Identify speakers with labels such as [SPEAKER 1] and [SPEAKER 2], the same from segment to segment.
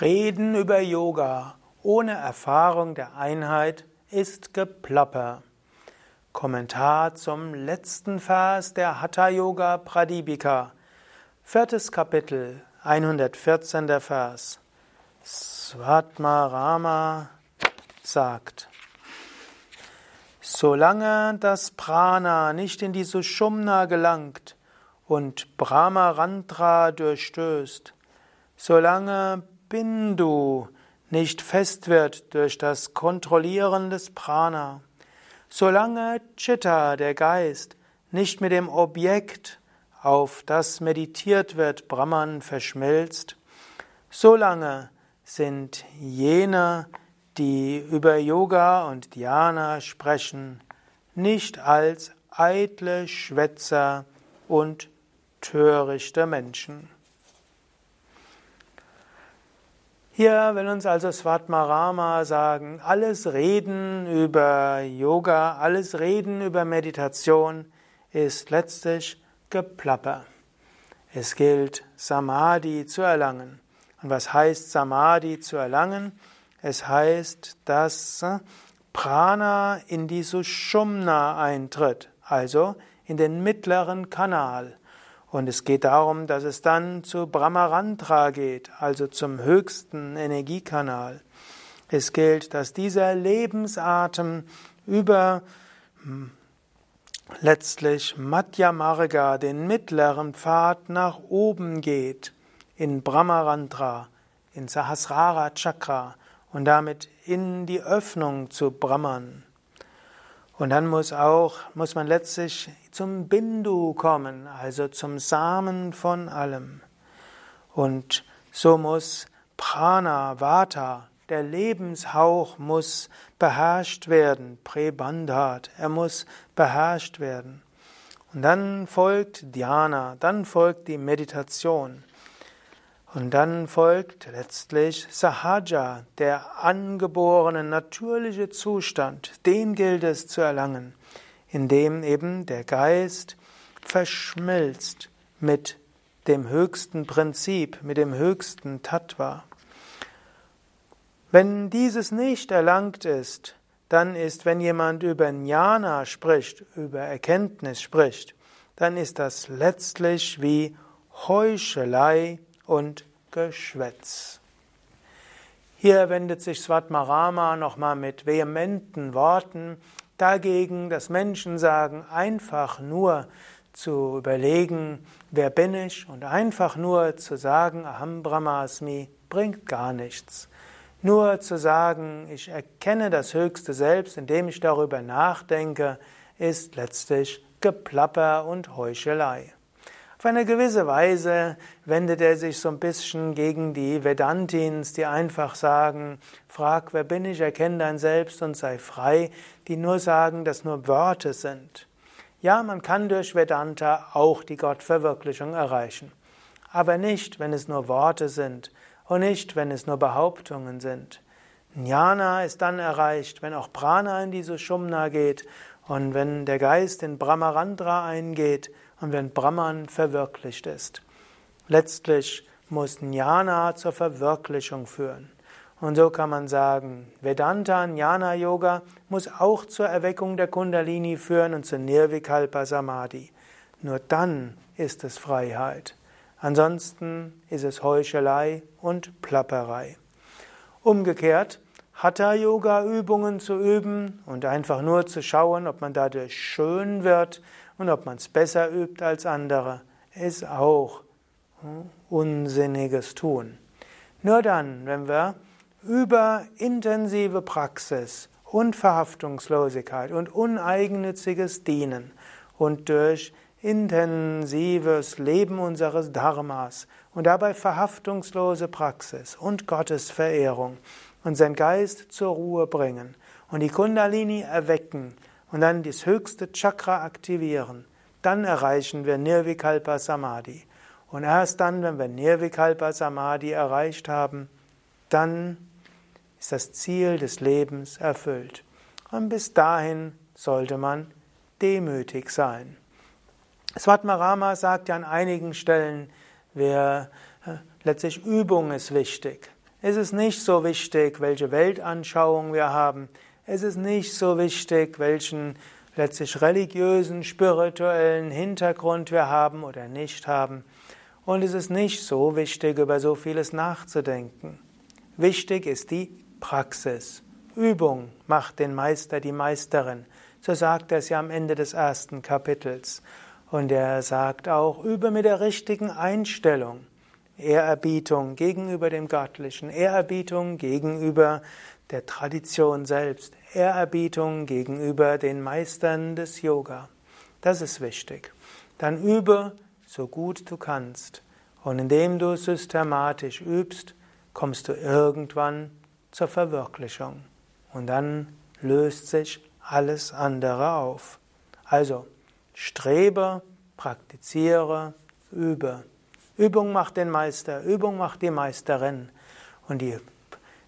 [SPEAKER 1] Reden über Yoga ohne Erfahrung der Einheit ist Geplapper. Kommentar zum letzten Vers der Hatha Yoga Pradipika. Viertes Kapitel, 114. Vers. Svatmarama sagt, Solange das Prana nicht in die Sushumna gelangt und Brahmarantra durchstößt, solange Bindu nicht fest wird durch das Kontrollieren des Prana, solange Chitta, der Geist, nicht mit dem Objekt, auf das meditiert wird, Brahman verschmilzt, solange sind jene, die über Yoga und Dhyana sprechen, nicht als eitle Schwätzer und törichte Menschen. Hier will uns also Svatmarama sagen, alles Reden über Yoga, alles Reden über Meditation ist letztlich Geplapper. Es gilt, Samadhi zu erlangen. Und was heißt Samadhi zu erlangen? Es heißt, dass Prana in die Sushumna eintritt, also in den mittleren Kanal. Und es geht darum, dass es dann zu Brahmarantra geht, also zum höchsten Energiekanal. Es gilt, dass dieser Lebensatem über hm, letztlich Madhya Marga, den mittleren Pfad, nach oben geht, in Brahmarantra, in Sahasrara Chakra und damit in die Öffnung zu Brahman. Und dann muss auch, muss man letztlich zum Bindu kommen, also zum Samen von allem. Und so muss Prana, Vata, der Lebenshauch muss beherrscht werden, Prebandhat, er muss beherrscht werden. Und dann folgt Dhyana, dann folgt die Meditation. Und dann folgt letztlich Sahaja, der angeborene natürliche Zustand, den gilt es zu erlangen, indem eben der Geist verschmilzt mit dem höchsten Prinzip, mit dem höchsten Tattva. Wenn dieses nicht erlangt ist, dann ist, wenn jemand über Jnana spricht, über Erkenntnis spricht, dann ist das letztlich wie Heuchelei und Geschwätz. Hier wendet sich Svatmarama nochmal mit vehementen Worten dagegen, dass Menschen sagen, einfach nur zu überlegen, wer bin ich, und einfach nur zu sagen, Aham Brahmasmi, bringt gar nichts. Nur zu sagen, ich erkenne das höchste Selbst, indem ich darüber nachdenke, ist letztlich Geplapper und Heuchelei. Auf eine gewisse Weise wendet er sich so ein bisschen gegen die Vedantins, die einfach sagen, frag, wer bin ich, erkenne dein Selbst und sei frei, die nur sagen, dass nur Worte sind. Ja, man kann durch Vedanta auch die Gottverwirklichung erreichen, aber nicht, wenn es nur Worte sind und nicht, wenn es nur Behauptungen sind. Jnana ist dann erreicht, wenn auch Prana in die Sushumna geht und wenn der Geist in Brahmarandra eingeht und wenn Brahman verwirklicht ist. Letztlich muss Jnana zur Verwirklichung führen. Und so kann man sagen, Vedanta Jnana Yoga muss auch zur Erweckung der Kundalini führen und zur Nirvikalpa Samadhi. Nur dann ist es Freiheit. Ansonsten ist es Heuchelei und Plapperei. Umgekehrt, Hatha-Yoga-Übungen zu üben und einfach nur zu schauen, ob man dadurch schön wird und ob man es besser übt als andere, ist auch unsinniges Tun. Nur dann, wenn wir über intensive Praxis und Verhaftungslosigkeit und uneigennütziges Dienen und durch intensives Leben unseres Dharmas und dabei verhaftungslose Praxis und Gottesverehrung unseren Geist zur Ruhe bringen und die Kundalini erwecken und dann das höchste Chakra aktivieren, dann erreichen wir Nirvikalpa Samadhi. Und erst dann, wenn wir Nirvikalpa Samadhi erreicht haben, dann ist das Ziel des Lebens erfüllt. Und bis dahin sollte man demütig sein. Svatmarama sagt ja an einigen Stellen, wer, äh, letztlich Übung ist wichtig. Es ist nicht so wichtig, welche Weltanschauung wir haben. Es ist nicht so wichtig, welchen letztlich religiösen, spirituellen Hintergrund wir haben oder nicht haben. Und es ist nicht so wichtig, über so vieles nachzudenken. Wichtig ist die Praxis. Übung macht den Meister, die Meisterin. So sagt er es ja am Ende des ersten Kapitels. Und er sagt auch, übe mit der richtigen Einstellung. Ehrerbietung gegenüber dem Göttlichen, Ehrerbietung gegenüber der Tradition selbst, Ehrerbietung gegenüber den Meistern des Yoga. Das ist wichtig. Dann übe so gut du kannst. Und indem du systematisch übst, kommst du irgendwann zur Verwirklichung. Und dann löst sich alles andere auf. Also, strebe, praktiziere, übe. Übung macht den Meister, Übung macht die Meisterin. Und die,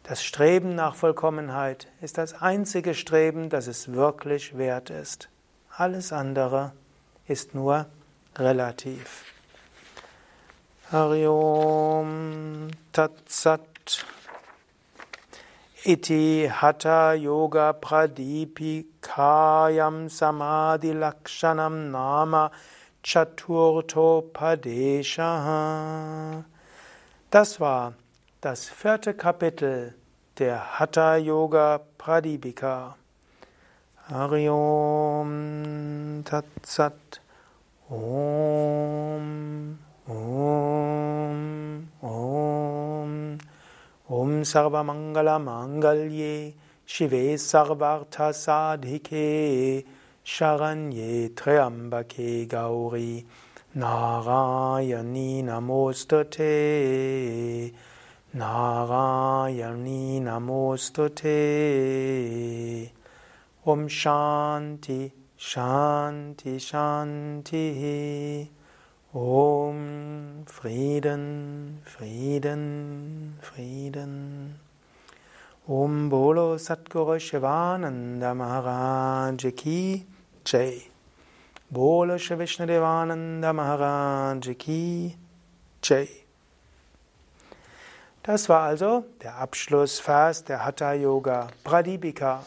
[SPEAKER 1] das Streben nach Vollkommenheit ist das einzige Streben, das es wirklich wert ist. Alles andere ist nur relativ. Hariom Tatsat Iti Hatha Yoga Pradipikayam Samadhi Lakshanam Nama Chaturtopadesha. Das war das vierte Kapitel der Hatha Yoga Pradipika. Hariom Tatsat Om Om Om Om Sarvamangala Mangalye Shive Sarvartha Sadhike Sharanye Triambake Gauri. Narayani Namostate Narayani Namostate Om Shanti Shanti Shanti. Om Frieden Frieden Frieden Om Bolo Satguru Shivananda Maharaj Ki Jai. Bolo Shri Vishnadevananda Maharaj Ki Jai. Das war also der Abschlussvers der Hatha Yoga Pradipika.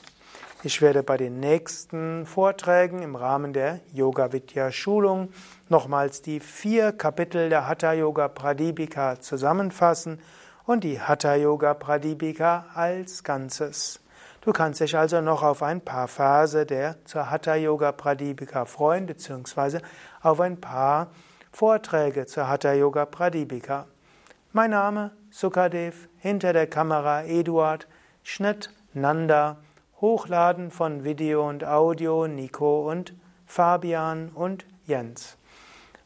[SPEAKER 1] Ich werde bei den nächsten Vorträgen im Rahmen der Yoga Vidya Schulung nochmals die vier Kapitel der Hatha Yoga Pradipika zusammenfassen und die Hatha Yoga Pradipika als Ganzes. Du kannst dich also noch auf ein paar Verse der zur Hatha Yoga Pradipika freuen, beziehungsweise auf ein paar Vorträge zur Hatha Yoga Pradipika. Mein Name Sukadev, hinter der Kamera Eduard, Schnitt Nanda, Hochladen von Video und Audio Nico und Fabian und Jens.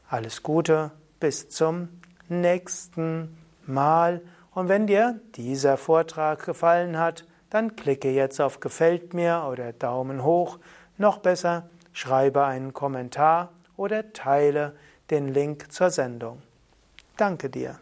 [SPEAKER 1] Alles Gute, bis zum nächsten Mal. Und wenn dir dieser Vortrag gefallen hat, dann klicke jetzt auf Gefällt mir oder Daumen hoch. Noch besser, schreibe einen Kommentar oder teile den Link zur Sendung. Danke dir.